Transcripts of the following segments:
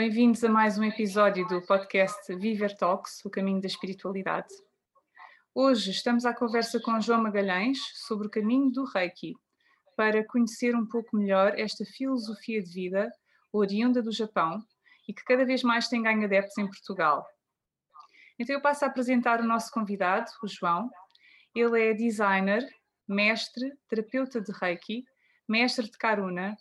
Bem-vindos a mais um episódio do podcast Viver Talks, o caminho da espiritualidade. Hoje estamos à conversa com João Magalhães sobre o caminho do Reiki, para conhecer um pouco melhor esta filosofia de vida oriunda do Japão e que cada vez mais tem ganho adeptos em Portugal. Então eu passo a apresentar o nosso convidado, o João. Ele é designer, mestre, terapeuta de Reiki, mestre de Karuna,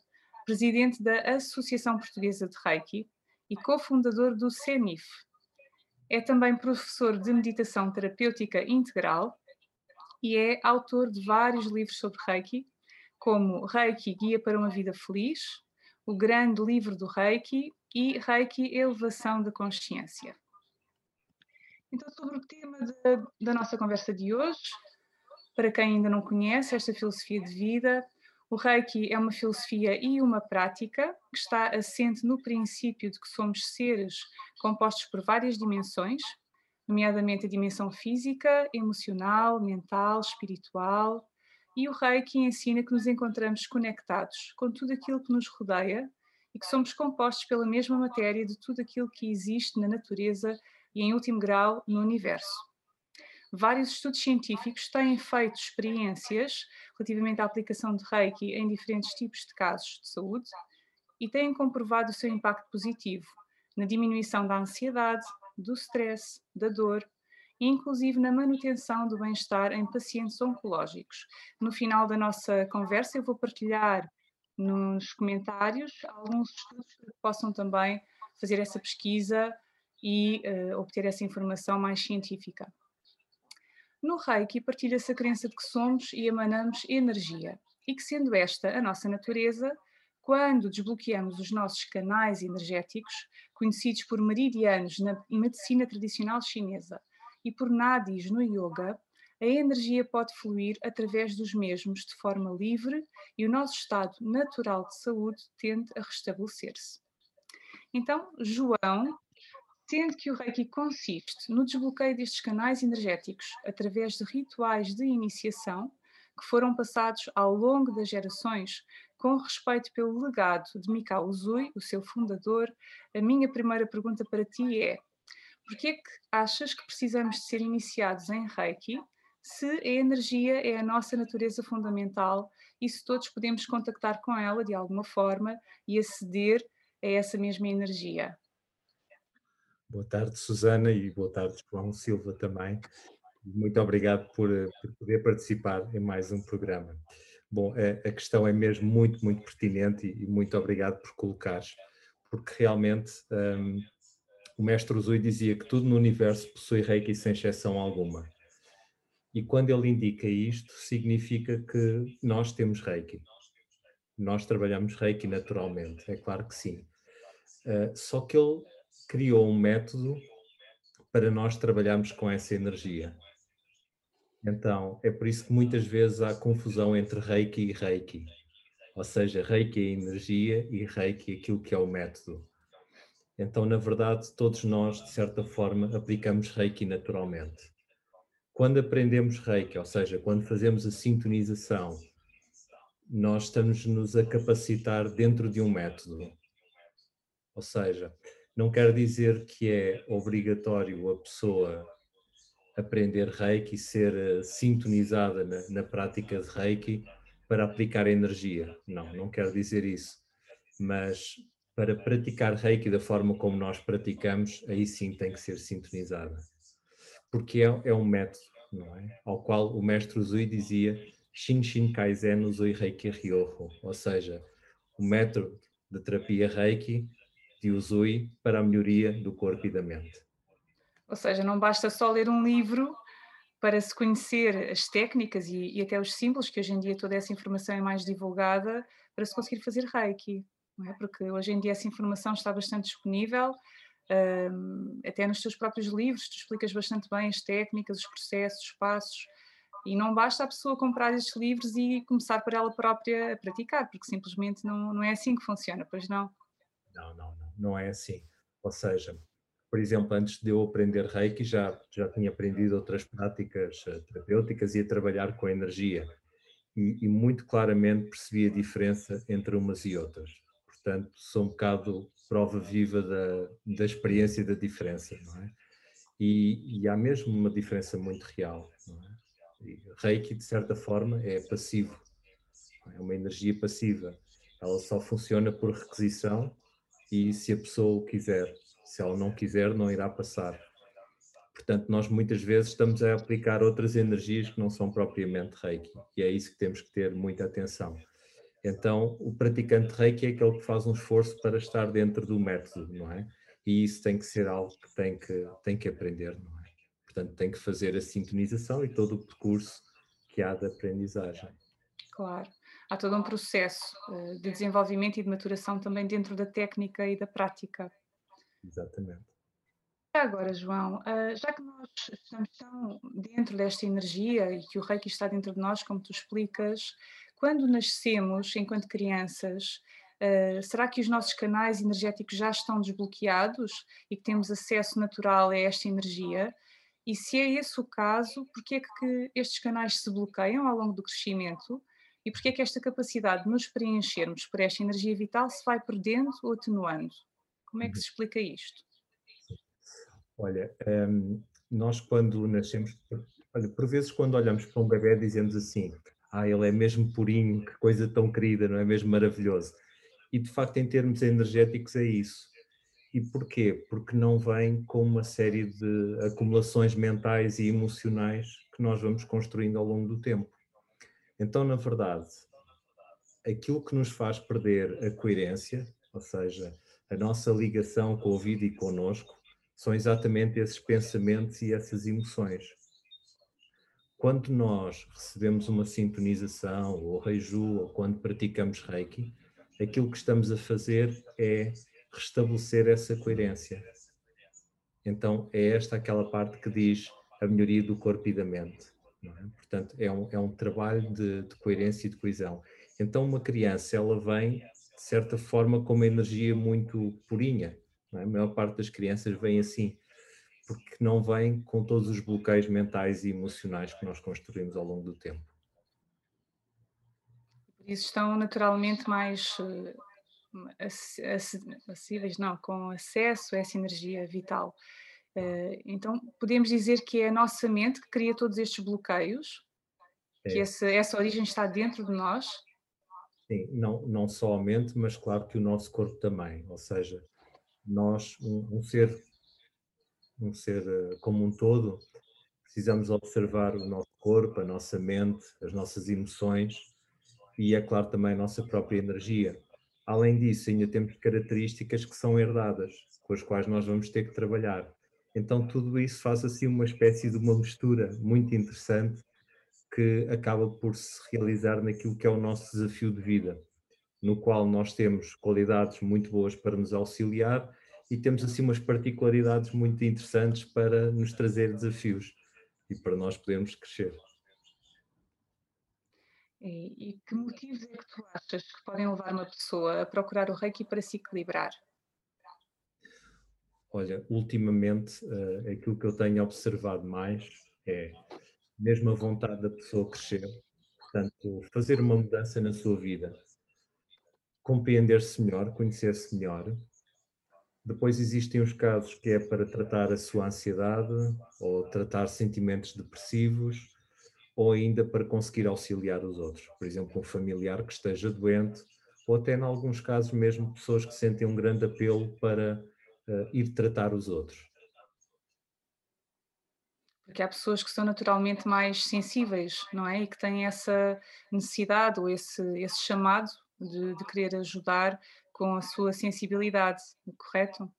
presidente da Associação Portuguesa de Reiki e cofundador do CENIF. É também professor de meditação terapêutica integral e é autor de vários livros sobre Reiki, como Reiki Guia para uma Vida Feliz, O Grande Livro do Reiki e Reiki Elevação da Consciência. Então, sobre o tema de, da nossa conversa de hoje, para quem ainda não conhece esta filosofia de vida, o Reiki é uma filosofia e uma prática que está assente no princípio de que somos seres compostos por várias dimensões, nomeadamente a dimensão física, emocional, mental, espiritual. E o Reiki ensina que nos encontramos conectados com tudo aquilo que nos rodeia e que somos compostos pela mesma matéria de tudo aquilo que existe na natureza e, em último grau, no universo. Vários estudos científicos têm feito experiências relativamente à aplicação de Reiki em diferentes tipos de casos de saúde e têm comprovado o seu impacto positivo na diminuição da ansiedade, do stress, da dor e inclusive na manutenção do bem-estar em pacientes oncológicos. No final da nossa conversa eu vou partilhar nos comentários alguns estudos que possam também fazer essa pesquisa e uh, obter essa informação mais científica. No Reiki partilha-se a crença de que somos e emanamos energia e que, sendo esta a nossa natureza, quando desbloqueamos os nossos canais energéticos, conhecidos por meridianos na medicina tradicional chinesa e por nadis no yoga, a energia pode fluir através dos mesmos de forma livre e o nosso estado natural de saúde tende a restabelecer-se. Então, João sendo que o Reiki consiste no desbloqueio destes canais energéticos através de rituais de iniciação que foram passados ao longo das gerações com respeito pelo legado de Mikao Uzui, o seu fundador, a minha primeira pergunta para ti é: por que é que achas que precisamos de ser iniciados em Reiki se a energia é a nossa natureza fundamental e se todos podemos contactar com ela de alguma forma e aceder a essa mesma energia? Boa tarde, Susana, e boa tarde, João Silva também. Muito obrigado por, por poder participar em mais um programa. Bom, a, a questão é mesmo muito, muito pertinente e, e, muito obrigado por colocares, porque realmente um, o mestre Uzui dizia que tudo no universo possui reiki sem exceção alguma. E quando ele indica isto, significa que nós temos reiki. Nós trabalhamos reiki naturalmente, é claro que sim. Uh, só que ele criou um método para nós trabalharmos com essa energia. Então, é por isso que muitas vezes há confusão entre Reiki e Reiki. Ou seja, Reiki é energia e Reiki é aquilo que é o método. Então, na verdade, todos nós, de certa forma, aplicamos Reiki naturalmente. Quando aprendemos Reiki, ou seja, quando fazemos a sintonização, nós estamos-nos a capacitar dentro de um método. Ou seja, não quer dizer que é obrigatório a pessoa aprender Reiki ser eh, sintonizada na, na prática de Reiki para aplicar energia. Não, não quer dizer isso. Mas para praticar Reiki da forma como nós praticamos, aí sim tem que ser sintonizada. Porque é, é um método, não é? Ao qual o mestre Uzui dizia Shin Shin Kaizen Uzui Reiki Ryoho, ou seja, o método de terapia Reiki de Uzui para a melhoria do corpo e da mente. Ou seja, não basta só ler um livro para se conhecer as técnicas e, e, até os símbolos, que hoje em dia toda essa informação é mais divulgada, para se conseguir fazer Reiki, é? Porque hoje em dia essa informação está bastante disponível, um, até nos teus próprios livros, tu explicas bastante bem as técnicas, os processos, os passos, e não basta a pessoa comprar estes livros e começar por ela própria a praticar, porque simplesmente não, não é assim que funciona, pois não? Não, não, não, não é assim. Ou seja, por exemplo, antes de eu aprender Reiki, já, já tinha aprendido outras práticas eh, terapêuticas e a trabalhar com a energia. E, e, muito claramente percebi a diferença entre umas e outras. Portanto, sou um bocado prova viva da, da experiência e da diferença, não é? E, e há mesmo uma diferença muito real, não é? Reiki, de certa forma, é passivo, é uma energia passiva. Ela só funciona por requisição e se a pessoa o quiser. Se ela não quiser, não irá passar. Portanto, nós muitas vezes estamos a aplicar outras energias que não são propriamente Reiki, e é isso que temos que ter muita atenção. Então, o praticante Reiki é aquele que faz um esforço para estar dentro do método, não é? E isso tem que ser algo que tem que, tem que aprender, não é? Portanto, tem que fazer a sintonização e todo o percurso que há de aprendizagem. Claro. Há todo um processo eh, de desenvolvimento e de maturação também dentro da técnica e da prática. Exatamente. Agora, João, eh, já que nós estamos tão dentro desta energia e que o Reiki está dentro de nós, como tu explicas, quando nascemos enquanto crianças, uh, será que os nossos canais energéticos já estão desbloqueados e que temos acesso natural a esta energia? E se é esse o caso, por que é que estes canais se bloqueiam ao longo do crescimento? E por que é que esta capacidade de nos preenchermos por esta energia vital se vai perdendo ou atenuando? Como é que se explica isto? Olha, um, nós quando nascemos, olha, por vezes quando olhamos para um bebê dizemos assim, ah, ele é mesmo purinho, que coisa tão querida, não é mesmo maravilhoso? E de facto, em termos energéticos, é isso. E porquê? Porque não vem com uma série de acumulações mentais e emocionais que nós vamos construindo ao longo do tempo. Então, na verdade, aquilo que nos faz perder a coerência, ou seja, a nossa ligação com a vida e connosco, são exatamente esses pensamentos e essas emoções quando nós recebemos uma sintonização ou reiju ou quando praticamos reiki, aquilo que estamos a fazer é restabelecer essa coerência. Então é esta aquela parte que diz a melhoria do corpo e da mente. É? Portanto, é um, é um trabalho de, de, coerência e de coesão. Então uma criança, ela vem, de certa forma, com uma energia muito purinha. É? A maior parte das crianças vem assim porque não vem com todos os bloqueios mentais e emocionais que nós construímos ao longo do tempo. Por isso estão naturalmente mais eh, acessíveis, não, com acesso a essa energia vital. Eh, então, podemos dizer que é a nossa mente que cria todos estes bloqueios, é. que essa, essa origem está dentro de nós? Sim, não, não só a mente, mas claro que o nosso corpo também. Ou seja, nós, um, um ser um ser eh, como um todo, precisamos observar o nosso corpo, a nossa mente, as nossas emoções e, é claro, também a nossa própria energia. Além disso, ainda temos características que são herdadas, com as quais nós vamos ter que trabalhar. Então, tudo isso faz assim uma espécie de uma mistura muito interessante que acaba por se realizar naquilo que é o nosso desafio de vida, no qual nós temos qualidades muito boas para nos auxiliar e temos assim umas particularidades muito interessantes para nos trazer desafios e para nós podermos crescer. E, e que motivos é que tu achas que podem levar uma pessoa a procurar o Reiki para se equilibrar? Olha, ultimamente uh, aquilo que eu tenho observado mais é mesmo a vontade da pessoa crescer, portanto, fazer uma mudança na sua vida, compreender-se melhor, conhecer-se melhor, depois existem os casos que é para tratar a sua ansiedade ou tratar sentimentos depressivos ou ainda para conseguir auxiliar os outros. Por exemplo, um familiar que esteja doente ou até, em alguns casos, mesmo pessoas que sentem um grande apelo para uh, ir tratar os outros. Porque há pessoas que são naturalmente mais sensíveis, não é? E que têm essa necessidade ou esse, esse chamado de, de querer ajudar com a sua sensibilidade, correto?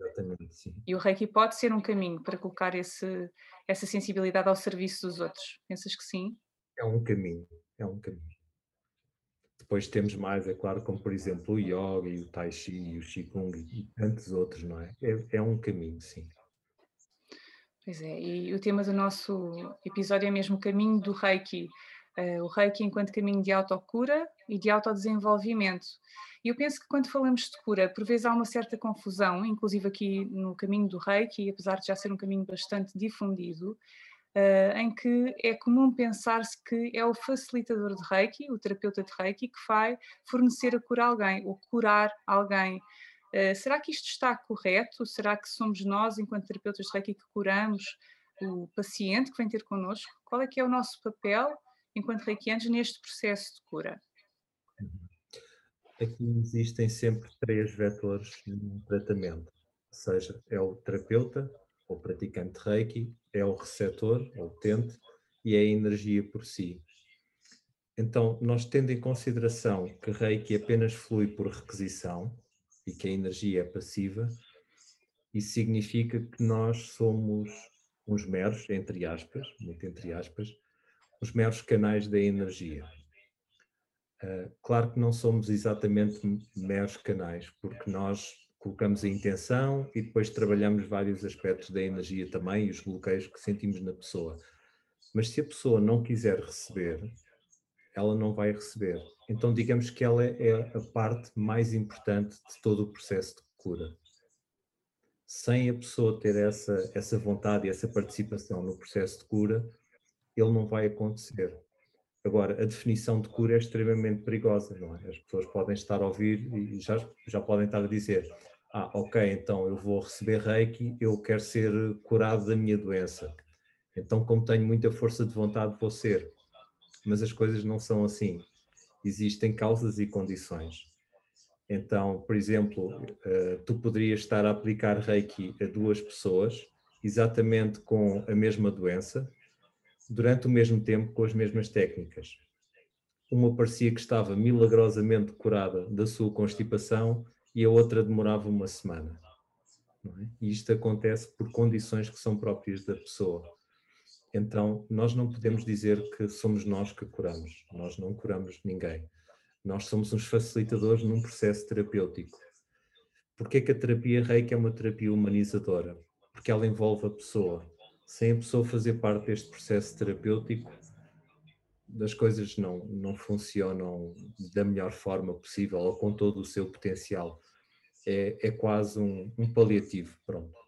Exatamente, sim. E o Reiki pode ser um caminho para colocar esse, essa sensibilidade ao serviço dos outros. Pensas que sim? É um caminho, é um caminho. Depois temos mais, é claro, como por exemplo o Yoga e o Tai Chi e o Qigong e tantos outros, não é? É, é um caminho, sim. Pois é, e o tema do nosso episódio é mesmo o caminho do Reiki. Uh, o Reiki enquanto caminho de autocura e de autodesenvolvimento. E eu penso que quando falamos de cura, por vezes há uma certa confusão, inclusive aqui no caminho do reiki, apesar de já ser um caminho bastante difundido, em que é comum pensar-se que é o facilitador de reiki, o terapeuta de reiki, que vai fornecer a cura a alguém ou curar alguém. Uh, será que isto está correto? Será que somos nós, enquanto terapeutas de Reiki, que curamos o paciente que vem ter connosco? Qual é que é o nosso papel, enquanto reikianos, neste processo de cura? Aqui existem sempre três vetores no tratamento, ou seja, é o terapeuta, ou praticante reiki, é o receptor, ou utente, e é a energia por si. Então, nós tendo em consideração que reiki apenas flui por requisição e que a energia é passiva, isso significa que nós somos uns meros, entre aspas, muito entre aspas, os meros canais da energia. Uh, claro que não somos exatamente meros canais, porque nós colocamos a intenção e depois trabalhamos vários aspectos da energia também e os bloqueios que sentimos na pessoa. Mas se a pessoa não quiser receber, ela não vai receber. Então digamos que ela é a parte mais importante de todo o processo de cura. Sem a pessoa ter essa, essa vontade e essa participação no processo de cura, ele não vai acontecer. Agora, a definição de cura é extremamente perigosa, não é? As pessoas podem estar a ouvir e já, já podem estar a dizer: Ah, ok, então eu vou receber reiki, eu quero ser curado da minha doença. Então, como tenho muita força de vontade, vou ser. Mas as coisas não são assim. Existem causas e condições. Então, por exemplo, eh, tu poderias estar a aplicar reiki a duas pessoas, exatamente com a mesma doença, durante o mesmo tempo com as mesmas técnicas. Uma parecia que estava milagrosamente curada da sua constipação e a outra demorava uma semana. É? E isto acontece por condições que são próprias da pessoa. Então, nós não podemos dizer que somos nós que curamos. Nós não curamos ninguém. Nós somos uns facilitadores num processo terapêutico. Porquê que a terapia Reiki é uma terapia humanizadora? Porque ela envolve a pessoa sem a pessoa fazer parte deste processo terapêutico, as coisas não, não funcionam da melhor forma possível ou com todo o seu potencial. É, é quase um, um paliativo, pronto.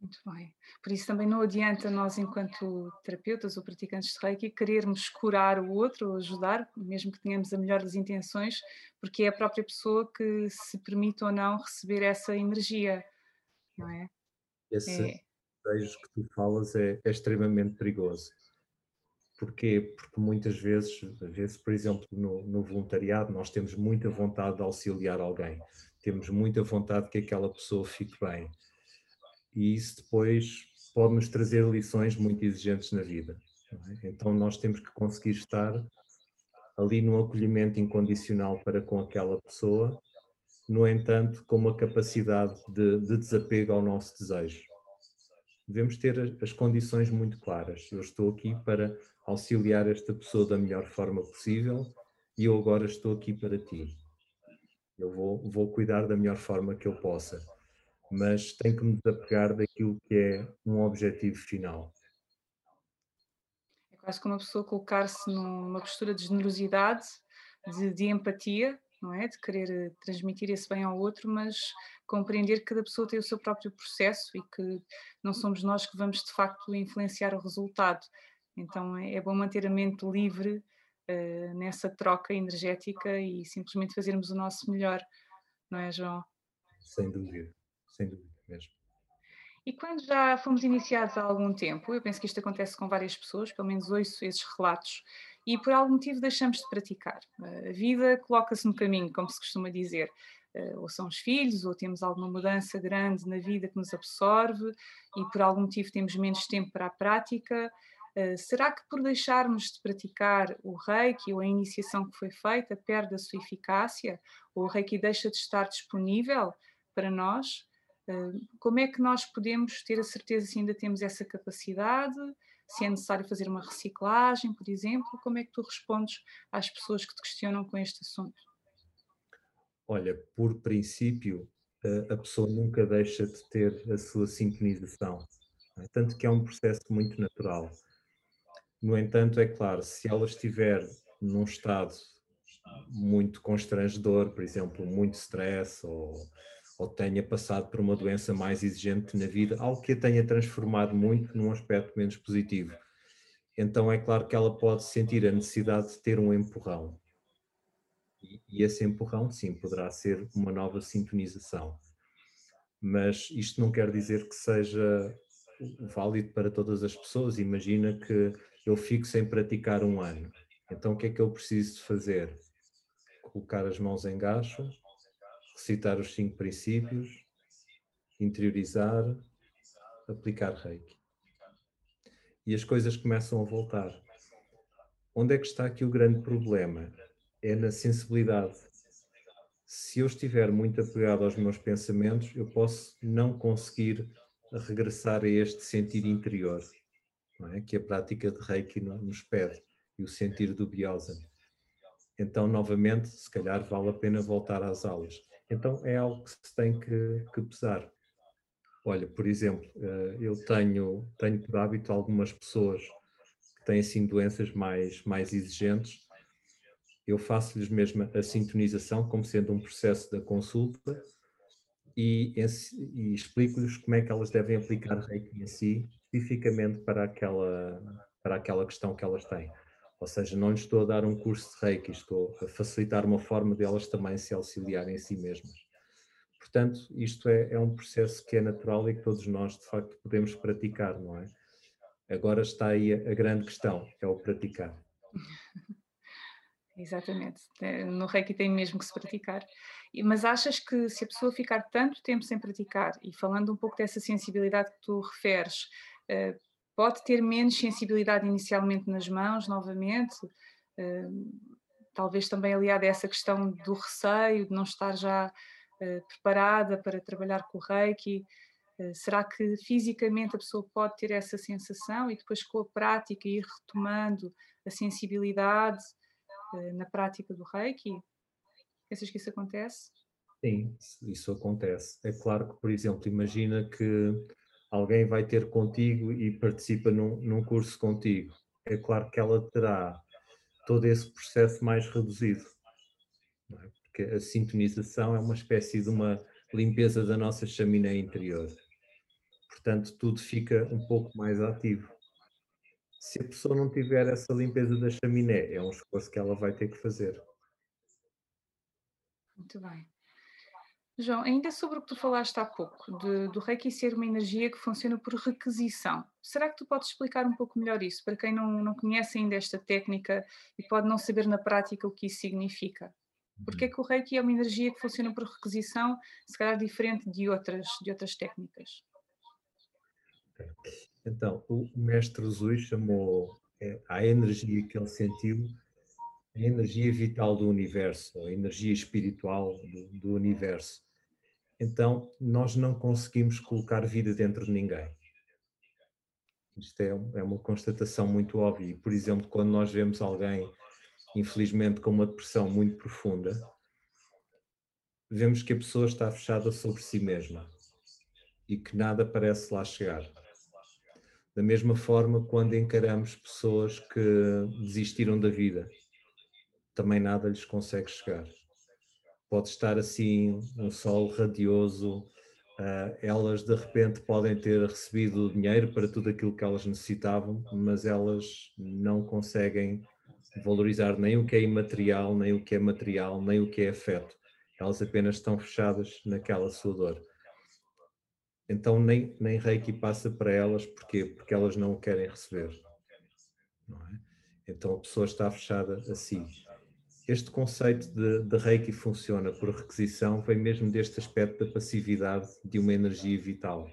Muito bem. Por isso também não adianta nós, enquanto terapeutas ou praticantes de Reiki, querermos curar o outro ou ajudar, mesmo que tenhamos a melhor das intenções, porque é a própria pessoa que se permite ou não receber essa energia, não é? Esse é. desejo que tu falas é, é, extremamente perigoso. Porquê? Porque muitas vezes, às vezes, por exemplo, no, no, voluntariado, nós temos muita vontade de auxiliar alguém, temos muita vontade que aquela pessoa fique bem. E isso depois pode nos trazer lições muito exigentes na vida. É? Então nós temos que conseguir estar ali no acolhimento incondicional para com aquela pessoa no entanto, com uma capacidade de, de desapego ao nosso desejo. Devemos ter as condições muito claras. Eu estou aqui para auxiliar esta pessoa da melhor forma possível e eu agora estou aqui para ti. Eu vou, vou cuidar da melhor forma que eu possa, mas tenho que me desapegar daquilo que é um objetivo final. É quase como uma pessoa colocar-se numa postura de generosidade, de, de empatia, não é? De querer eh, transmitir esse bem ao outro, mas compreender que cada pessoa tem o seu próprio processo e que não somos nós que vamos de facto influenciar o resultado. Então é, é bom manter a mente livre uh, nessa troca energética e simplesmente fazermos o nosso melhor, não é, João? Sem dúvida, sem dúvida mesmo. E quando já fomos iniciados há algum tempo, eu penso que isto acontece com várias pessoas, pelo menos ouço esses relatos, e por algum motivo deixamos de praticar. A vida coloca-se no caminho, como se costuma dizer. Eh, ou são os filhos, ou temos alguma mudança grande na vida que nos absorve e por algum motivo temos menos tempo para a prática. Eh, será que por deixarmos de praticar o reiki ou a iniciação que foi feita perde a sua eficácia? Ou o reiki deixa de estar disponível para nós? Eh, como é que nós podemos ter a certeza se ainda temos essa capacidade? Se é necessário fazer uma reciclagem, por exemplo, como é que tu respondes às pessoas que te questionam com este assunto? Olha, por princípio, a pessoa nunca deixa de ter a sua sintonização, é? tanto que é um processo muito natural. No entanto, é claro, se ela estiver num estado muito constrangedor, por exemplo, muito stress ou ou tenha passado por uma doença mais exigente na vida, algo que a tenha transformado muito num aspecto menos positivo. Então é claro que ela pode sentir a necessidade de ter um empurrão. E, e esse empurrão, sim, poderá ser uma nova sintonização. Mas isto não quer dizer que seja válido para todas as pessoas. Imagina que eu fico sem praticar um ano. Então o que é que eu preciso fazer? Colocar as mãos em gacho, recitar os cinco princípios, interiorizar, aplicar reiki. E as coisas começam a voltar. Onde é que está aqui o grande problema? É na sensibilidade. Se eu estiver muito apegado aos meus pensamentos, eu posso não conseguir regressar a este sentir interior, é? que a prática de Reiki nos pede, e o sentir do Biosan. Então, novamente, se calhar vale a pena voltar às aulas. Então, é algo que se tem que, que pesar. Olha, por exemplo, eh, eu tenho, tenho por hábito algumas pessoas que têm assim doenças mais, mais exigentes, eu faço-lhes mesmo a sintonização como sendo um processo da consulta e, e explico-lhes como é que elas devem aplicar Reiki em si, especificamente para aquela, para aquela questão que elas têm. Ou seja, não lhes estou a dar um curso de Reiki, estou a facilitar uma forma de elas também se auxiliarem em si mesmas. Portanto, isto é, é um processo que é natural e que todos nós, de facto, podemos praticar, não é? Agora está aí a, a grande questão, é o praticar. Exatamente. É, no Reiki tem mesmo que se praticar. Mas achas que se a pessoa ficar tanto tempo sem praticar, e falando um pouco dessa sensibilidade que tu referes, eh, pode ter menos sensibilidade inicialmente nas mãos, novamente? Eh, talvez também aliada a essa questão do receio, de não estar já eh, preparada para trabalhar com o Reiki. Será que fisicamente a pessoa pode ter essa sensação e depois com a prática ir retomando a sensibilidade? Eh, na prática do Reiki? Pensas que isso acontece? Sim, isso acontece. É claro que, por exemplo, imagina que alguém vai ter contigo e participa num, num curso contigo. É claro que ela terá todo esse processo mais reduzido. É? Porque a sintonização é uma espécie de uma limpeza da nossa chaminé interior. Portanto, tudo fica um pouco mais ativo se a pessoa não tiver essa limpeza da chaminé, é um esforço que ela vai ter que fazer. Muito bem. João, ainda sobre o que tu falaste há pouco, de, do Reiki ser uma energia que funciona por requisição, será que tu podes explicar um pouco melhor isso, para quem não, não conhece ainda esta técnica e pode não saber na prática o que isso significa? Porque é que o Reiki é uma energia que funciona por requisição, se calhar diferente de outras, de outras técnicas? Então, o mestre Zui chamou é, a energia que ele sentiu a energia vital do universo, a energia espiritual do, do universo. Então, nós não conseguimos colocar vida dentro de ninguém. Isto é, é uma constatação muito óbvia. Por exemplo, quando nós vemos alguém, infelizmente, com uma depressão muito profunda, vemos que a pessoa está fechada sobre si mesma e que nada parece lá chegar. Da mesma forma, quando encaramos pessoas que desistiram da vida, também nada lhes consegue chegar. Pode estar assim um sol radioso, uh, elas de repente podem ter recebido dinheiro para tudo aquilo que elas necessitavam, mas elas não conseguem valorizar nem o que é imaterial, nem o que é material, nem o que é afeto. Elas apenas estão fechadas naquela sua dor então nem, nem Reiki passa para elas, porquê? Porque elas não o querem receber. É? Então a pessoa está fechada a si. Este conceito de, de, Reiki funciona por requisição vem mesmo deste aspecto da passividade de uma energia vital.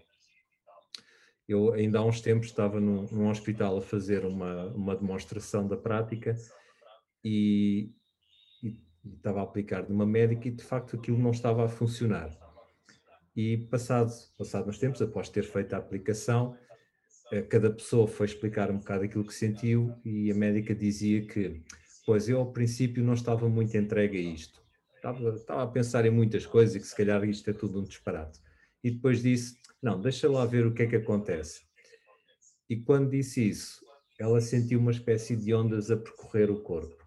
Eu ainda há uns tempos estava num, num hospital a fazer uma, uma demonstração da prática e, e, e estava a aplicar numa médica e de facto aquilo não estava a funcionar e passado, passado uns tempos, após ter feito a aplicação, eh, cada pessoa foi explicar um bocado aquilo que sentiu e a médica dizia que, pois eu ao princípio não estava muito entregue a isto. Estava, estava a pensar em muitas coisas e que se calhar isto é tudo um disparate. E depois disse, não, deixa lá ver o que é que acontece. E quando disse isso, ela sentiu uma espécie de ondas a percorrer o corpo.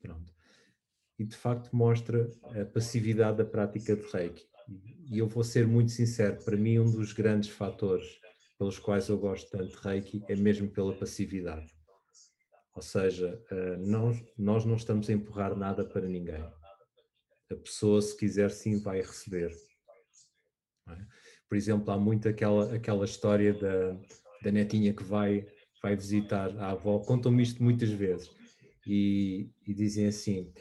Pronto. E de facto mostra a passividade da prática de Reiki e eu vou ser muito sincero, para mim um dos grandes fatores pelos quais eu gosto tanto de Reiki é mesmo pela passividade. Ou seja, nós, nós não estamos a empurrar nada para ninguém. A pessoa, se quiser, sim, vai receber. É? Por exemplo, há muito aquela, aquela história da, da netinha que vai, vai visitar a avó, contam-me isto muitas vezes, e, e dizem assim: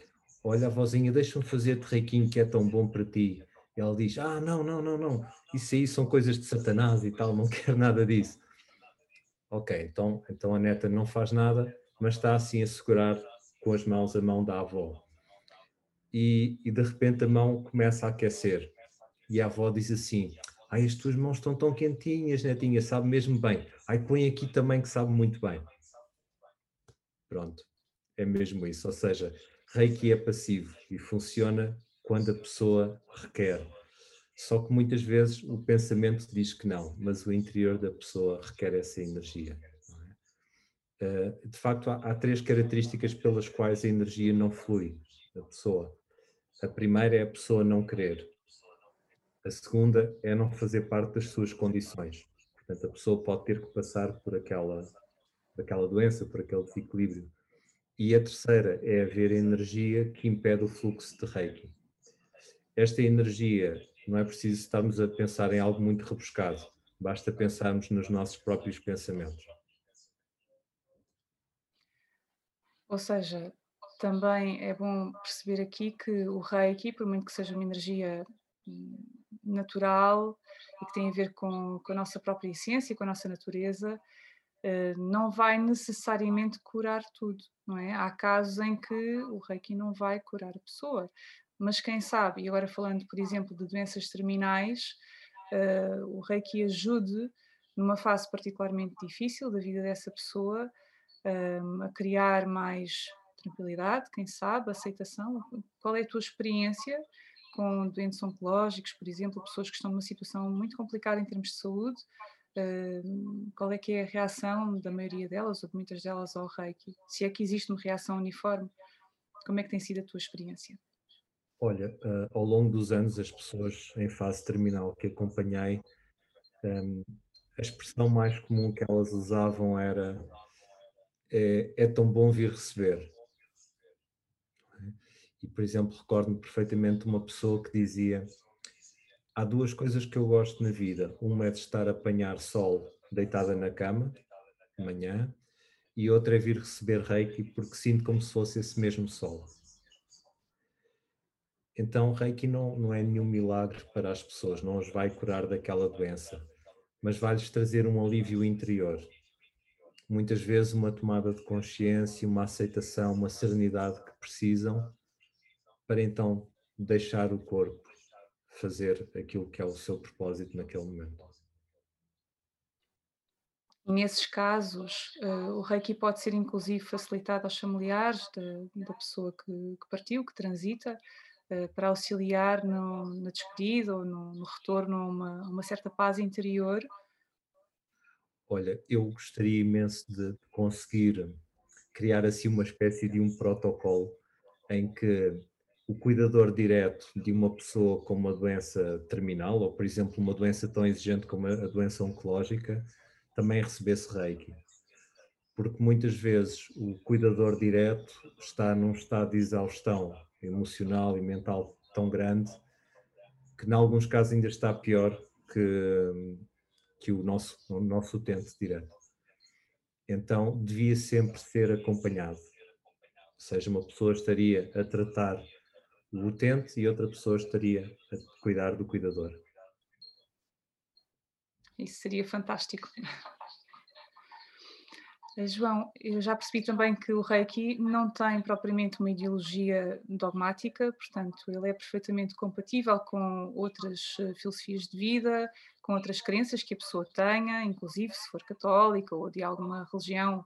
Olha, avózinha, deixa-me fazer-te reiquinho que é tão bom para ti. E ela diz: Ah, não, não, não, não, isso aí são coisas de Satanás e tal, não quero nada disso. Ok, então, então a neta não faz nada, mas está assim a segurar com as mãos a mão da avó. E, e de repente a mão começa a aquecer. E a avó diz assim: Ai, as tuas mãos estão tão quentinhas, netinha, sabe mesmo bem. Ai, põe aqui também que sabe muito bem. Pronto, é mesmo isso. Ou seja, Reiki é passivo e funciona quando a pessoa requer. Só que muitas vezes o pensamento diz que não, mas o interior da pessoa requer essa energia. Eh, de facto, há três características pelas quais a energia não flui da pessoa. A primeira é a pessoa não querer. A segunda é não fazer parte das suas condições. Portanto, a pessoa pode ter que passar por aquela, por aquela doença, por aquele desequilíbrio. E a terceira é haver energia que impede o fluxo de Reiki. Esta energia não é preciso estarmos a pensar em algo muito rebuscado, basta pensarmos nos nossos próprios pensamentos. Ou seja, também é bom perceber aqui que o Reiki, por muito que seja uma energia hum, natural e que tem a ver com, com a nossa própria essência, com a nossa natureza, eh, não vai necessariamente curar tudo, não é? Há casos em que o Reiki não vai curar a pessoa, mas quem sabe, e agora falando, por exemplo, de doenças terminais, uh, o Reiki ajude numa fase particularmente difícil da vida dessa pessoa uh, a criar mais tranquilidade, quem sabe, aceitação. Qual é a tua experiência com doentes oncológicos, por exemplo, pessoas que estão numa situação muito complicada em termos de saúde? Uh, qual é que é a reação da maioria delas ou de muitas delas ao Reiki? Se é que existe uma reação uniforme, como é que tem sido a tua experiência? Olha, uh, ao longo dos anos, as pessoas em fase terminal que acompanhei, um, a expressão mais comum que elas usavam era é, é tão bom vir receber. E, por exemplo, recordo-me perfeitamente uma pessoa que dizia há duas coisas que eu gosto na vida. Uma é de estar a apanhar sol deitada na cama, de manhã, e outra é vir receber reiki porque sinto como se fosse esse mesmo sol. Então, Reiki não, não é nenhum milagre para as pessoas, não os vai curar daquela doença, mas vai-lhes trazer um alívio interior. Muitas vezes, uma tomada de consciência, uma aceitação, uma serenidade que precisam para então deixar o corpo fazer aquilo que é o seu propósito naquele momento. E nesses casos, uh, o Reiki pode ser inclusive facilitado aos familiares da, da pessoa que, que, partiu, que transita, eh, para auxiliar no, na despedida ou no, no retorno a uma, uma, certa paz interior? Olha, eu gostaria imenso de conseguir criar assim uma espécie de um protocolo em que o cuidador direto de uma pessoa com uma doença terminal, ou por exemplo uma doença tão exigente como a doença oncológica, também recebesse reiki. Porque muitas vezes o cuidador direto está num estado de exaustão emocional e mental tão grande que, em alguns casos, ainda está pior que, que o, nosso, o nosso utente direto. Então, devia sempre ser acompanhado. Ou seja, uma pessoa estaria a tratar o utente e outra pessoa estaria a cuidar do cuidador. Isso seria fantástico. João, eu já percebi também que o Reiki não tem propriamente uma ideologia dogmática, portanto, ele é perfeitamente compatível com outras eh, filosofias de vida, com outras crenças que a pessoa tenha, inclusive se for católica ou de alguma religião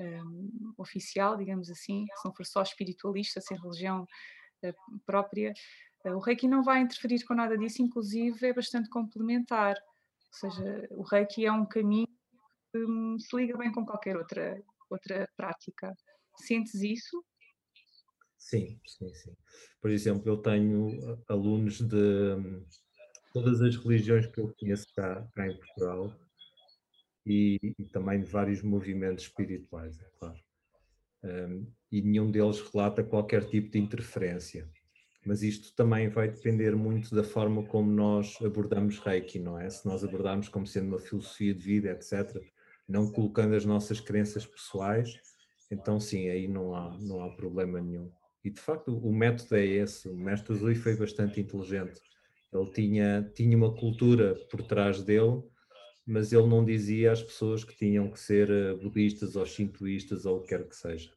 um, oficial, digamos assim, se não for só espiritualista, sem religião uh, própria. Uh, o Reiki não vai interferir com nada disso, inclusive é bastante complementar. Ou seja, o Reiki é um caminho um, se liga bem com qualquer outra, outra prática. Sentes isso? Sim, sim, sim. Por exemplo, eu tenho alunos de um, todas as religiões que eu conheço cá, cá em Portugal e, e, também de vários movimentos espirituais, é claro. um, e nenhum deles relata qualquer tipo de interferência. Mas isto também vai depender muito da forma como nós abordamos Reiki, não é? Se nós abordarmos como sendo uma filosofia de vida, etc., não colocando as nossas crenças pessoais, então sim, aí não há, não há problema nenhum. E de facto o método é esse, o mestre Zui foi bastante inteligente. Ele tinha, tinha uma cultura por trás dele, mas ele não dizia às pessoas que tinham que ser eh, budistas ou shintoístas ou o que quer que seja.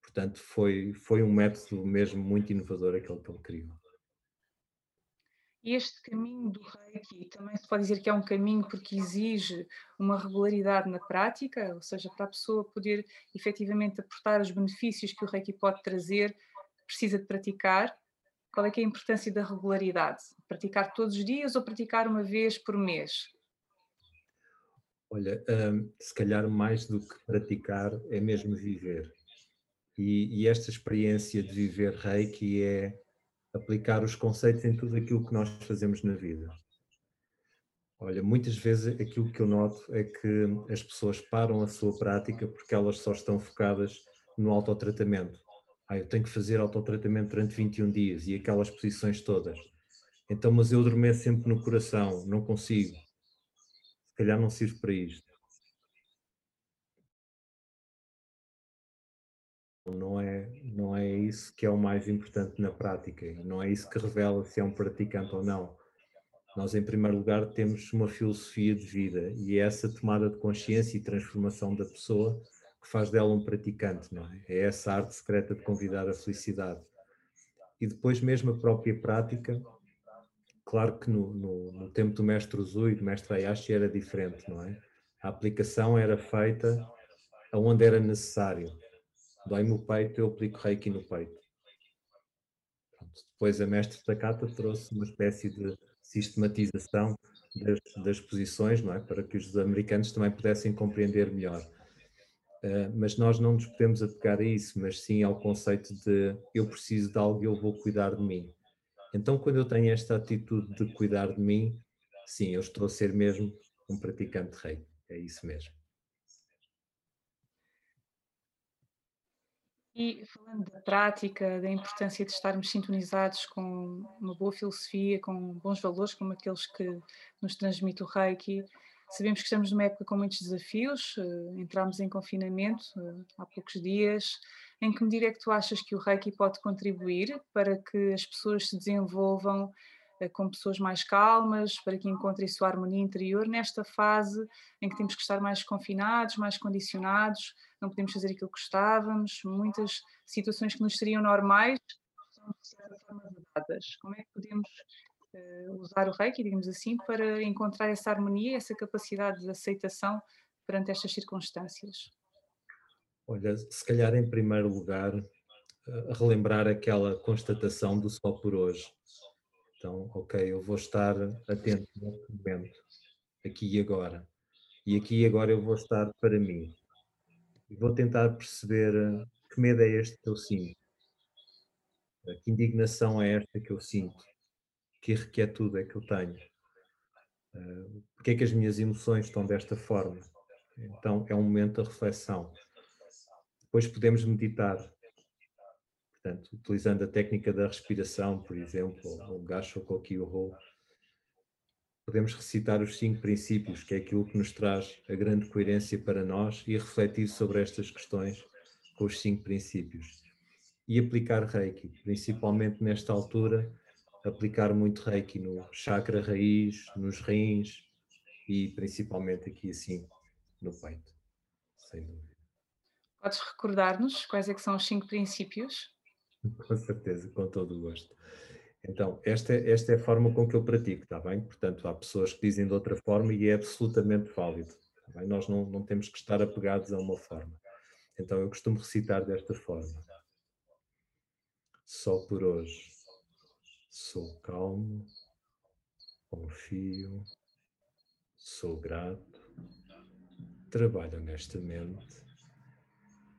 Portanto, foi, foi um método mesmo muito inovador aquele que ele criou. Este caminho do Reiki também se pode dizer que é um caminho porque exige uma regularidade na prática, ou seja, para a pessoa poder efetivamente aportar os benefícios que o Reiki pode trazer, precisa de praticar. Qual é é a importância da regularidade? Praticar todos os dias ou praticar uma vez por mês? Olha, hum, se calhar mais do que praticar é mesmo viver. E, e, esta experiência de viver Reiki é aplicar os conceitos em tudo aquilo que nós fazemos na vida. Olha, muitas vezes aquilo que eu noto é que as pessoas param a sua prática porque elas só estão focadas no autotratamento. Ah, eu tenho que fazer autotratamento durante 21 dias e aquelas posições todas. Então, mas eu adormeço sempre no coração, não consigo se calhar não sirve para isto. Não é, não é isso que é o mais importante na prática, não é isso que revela se é um praticante ou não. Nós, em primeiro lugar, temos uma filosofia de vida e é essa tomada de consciência e transformação da pessoa que faz dela um praticante, não é? É essa arte secreta de convidar a felicidade. E depois, mesmo a própria prática, Claro que no, no, no tempo do mestre Uzui e do mestre Ayashi era diferente, não é? A aplicação era feita aonde era necessário. Dói-me o peito, eu aplico reiki no peito. Depois a mestre Takata trouxe uma espécie de sistematização das, das posições, não é? Para que os americanos também pudessem compreender melhor. Uh, mas nós não nos podemos apegar a isso, mas sim ao conceito de eu preciso de algo e eu vou cuidar de mim. Então, quando eu tenho esta atitude de cuidar de mim, sim, eu estou a ser mesmo um praticante rei. É isso mesmo. E falando da prática, da importância de estarmos sintonizados com uma boa filosofia, com bons valores, como aqueles que nos transmite o Reiki, sabemos que estamos numa época com muitos desafios, eh, entramos em confinamento eh, há poucos dias, em que medida é que tu achas que o Reiki pode contribuir para que as pessoas se desenvolvam uh, como pessoas mais calmas, para que encontrem sua harmonia interior nesta fase em que temos que estar mais confinados, mais condicionados, não podemos fazer aquilo que gostávamos, muitas situações que nos seriam normais são de certa forma. Como é que podemos usar o Reiki, digamos assim, para encontrar essa harmonia, essa capacidade de aceitação perante estas circunstâncias? Olha, se calhar em primeiro lugar, uh, relembrar aquela constatação do só por hoje. Então, ok, eu vou estar atento neste momento, aqui e agora. E aqui e agora eu vou estar para mim. E vou tentar perceber uh, que medo é este que eu sinto. Que indignação é esta que eu sinto? Que irrequietude é que eu tenho? Uh, porque é que as minhas emoções estão desta forma? Então, é um momento de reflexão. Depois podemos meditar, portanto, utilizando a técnica da respiração, por exemplo, o Gacho Kokyo podemos recitar os cinco princípios, que é aquilo que nos traz a grande coerência para nós, e refletir sobre estas questões com os cinco princípios. E aplicar Reiki, principalmente nesta altura, aplicar muito Reiki no chakra raiz, nos rins e principalmente aqui assim no peito, sem dúvida. Podes recordar-nos quais é são os cinco princípios? Com certeza, com todo o gosto. Então, esta, esta é a forma com que eu pratico, está bem? Portanto, há pessoas que dizem de outra forma e é absolutamente válido. Tá Nós não, não temos que estar apegados a uma forma. Então, eu costumo recitar desta forma. Só por hoje sou calmo, confio, sou grato, trabalho honestamente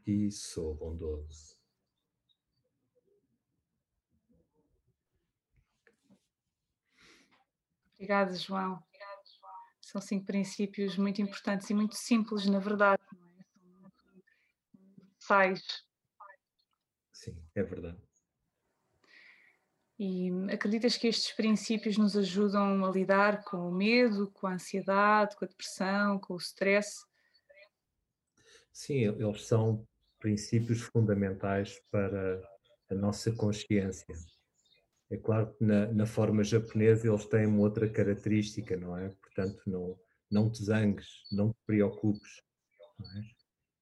e sou bondoso. Obrigada, João. São cinco princípios muito importantes e muito simples, na verdade. É? Sais. Sim, é verdade. E acreditas que estes princípios nos ajudam a lidar com o medo, com a ansiedade, com a depressão, com o stress? Sim, eles são princípios fundamentais para a nossa consciência. É claro que na, na, forma japonesa eles têm uma outra característica, não é? Portanto, não, não te zangues, não te preocupes. Não é?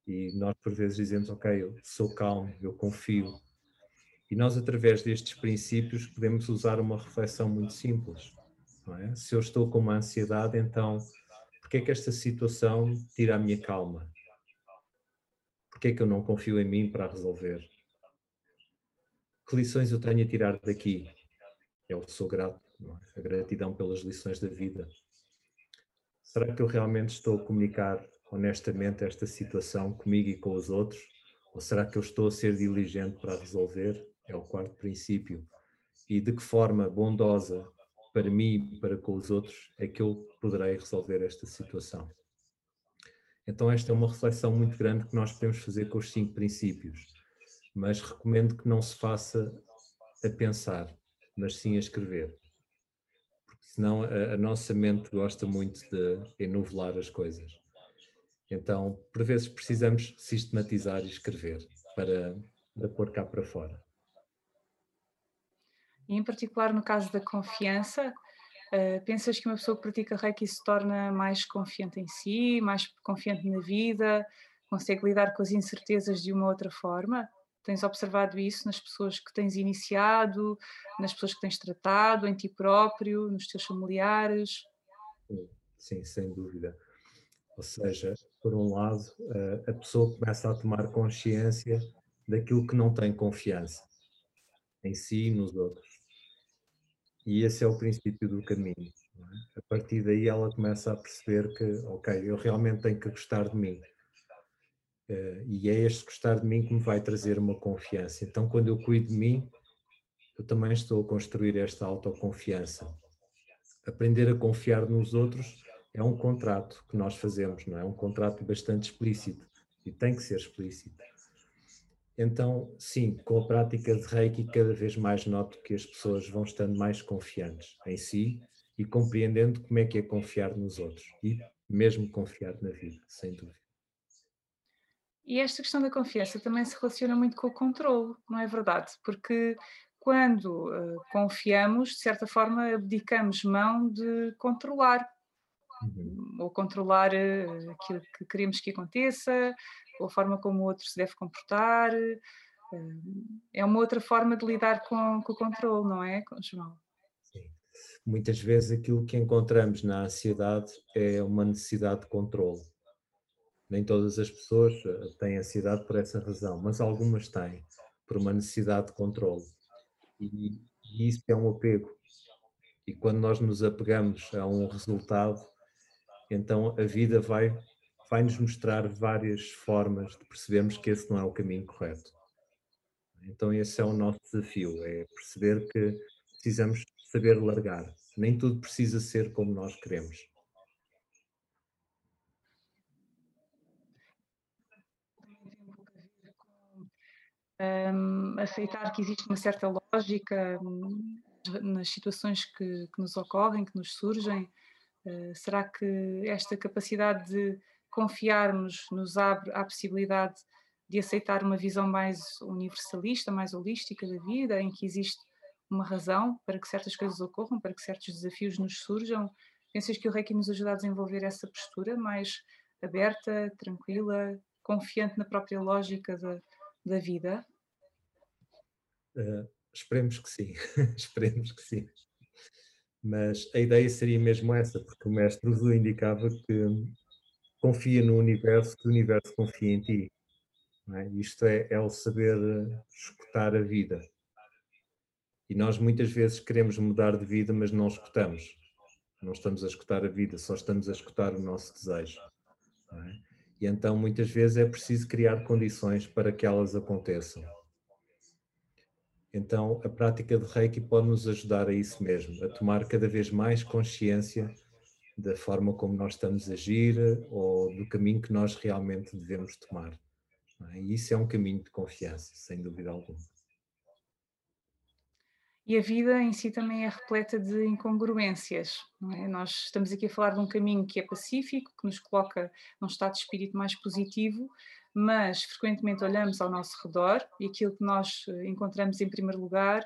E nós por vezes dizemos, ok, eu sou calmo, eu confio. E nós através destes princípios podemos usar uma reflexão muito simples. É? Se eu estou com uma ansiedade, então porque é que esta situação tira a minha calma? Porque é que eu não confio em mim para resolver? Que lições eu tenho a tirar daqui? Eu sou grato, é? a gratidão pelas lições da vida. Será que eu realmente estou a comunicar honestamente esta situação comigo e com os outros? Ou será que eu estou a ser diligente para resolver? É o quarto princípio. E de que forma bondosa para mim e para com os outros é que eu poderei resolver esta situação? Então, esta é uma reflexão muito grande que nós podemos fazer com os cinco princípios mas recomendo que não se faça a pensar, mas sim a escrever. Porque senão a, a nossa mente gosta muito de enovelar as coisas. Então, por vezes precisamos sistematizar e escrever para, para pôr cá para fora. E em particular no caso da confiança, uh, pensas que uma pessoa que pratica Reiki se torna mais confiante em si, mais confiante na vida, consegue lidar com as incertezas de uma outra forma? Tens observado isso nas pessoas que tens iniciado, nas pessoas que tens tratado, em ti próprio, nos teus familiares? Sim, sem dúvida. Ou seja, por um lado, a pessoa começa a tomar consciência daquilo que não tem confiança em si e nos outros. E esse é o princípio do caminho. É? A partir daí ela começa a perceber que, ok, eu realmente tenho que gostar de mim Uh, e é este gostar de mim que me vai trazer uma confiança. Então, quando eu cuido de mim, eu também estou a construir esta autoconfiança. Aprender a confiar nos outros é um contrato que nós fazemos, não? É um contrato bastante explícito e tem que ser explícito. Então, sim, com a prática de Reiki, cada vez mais noto que as pessoas vão estando mais confiantes em si e compreendendo como é que é confiar nos outros e mesmo confiar na vida, sem dúvida. E esta questão da confiança também se relaciona muito com o controle, não é verdade? Porque quando uh, confiamos, de certa forma, abdicamos mão de controlar, uhum. ou controlar uh, aquilo que queremos que aconteça, a forma como o outro se deve comportar. Uh, é uma outra forma de lidar com, com o controle, não é, João? Sim. Muitas vezes aquilo que encontramos na ansiedade é uma necessidade de controle nem todas as pessoas eh, têm ansiedade por essa razão, mas algumas têm, por uma necessidade de controle. E, e isso é um apego. E quando nós nos apegamos a um resultado, então a vida vai, vai nos mostrar várias formas de percebermos que esse não é o caminho correto. Então esse é o nosso desafio, é perceber que precisamos saber largar. Nem tudo precisa ser como nós queremos. aceitar que existe uma certa lógica um, nas situações que, que, nos ocorrem, que nos surgem? Uh, será que esta capacidade de confiarmos nos abre a possibilidade de aceitar uma visão mais universalista, mais holística da vida, em que existe uma razão para que certas coisas ocorram, para que certos desafios nos surjam? Pensas que o Reiki nos ajuda a desenvolver essa postura mais aberta, tranquila, confiante na própria lógica da, da vida? Uh, esperemos que sim, esperemos que sim. Mas a ideia seria mesmo essa, porque o mestre Uzu indicava que confia no universo, que o universo confia em ti. É? Isto é, é o saber escutar a vida. E nós muitas vezes queremos mudar de vida, mas não escutamos. Não estamos a escutar a vida, só estamos a escutar o nosso desejo. É? E então muitas vezes é preciso criar condições para que elas aconteçam. Então, a prática de Reiki pode nos ajudar a isso mesmo, a tomar cada vez mais consciência da forma como nós estamos a agir ou do caminho que nós realmente devemos tomar. É? E isso é um caminho de confiança, sem dúvida alguma. E a vida em si também é repleta de incongruências. É? Nós estamos aqui a falar de um caminho que é pacífico, que nos coloca num estado de espírito mais positivo, mas frequentemente olhamos ao nosso redor e aquilo que nós eh, encontramos em primeiro lugar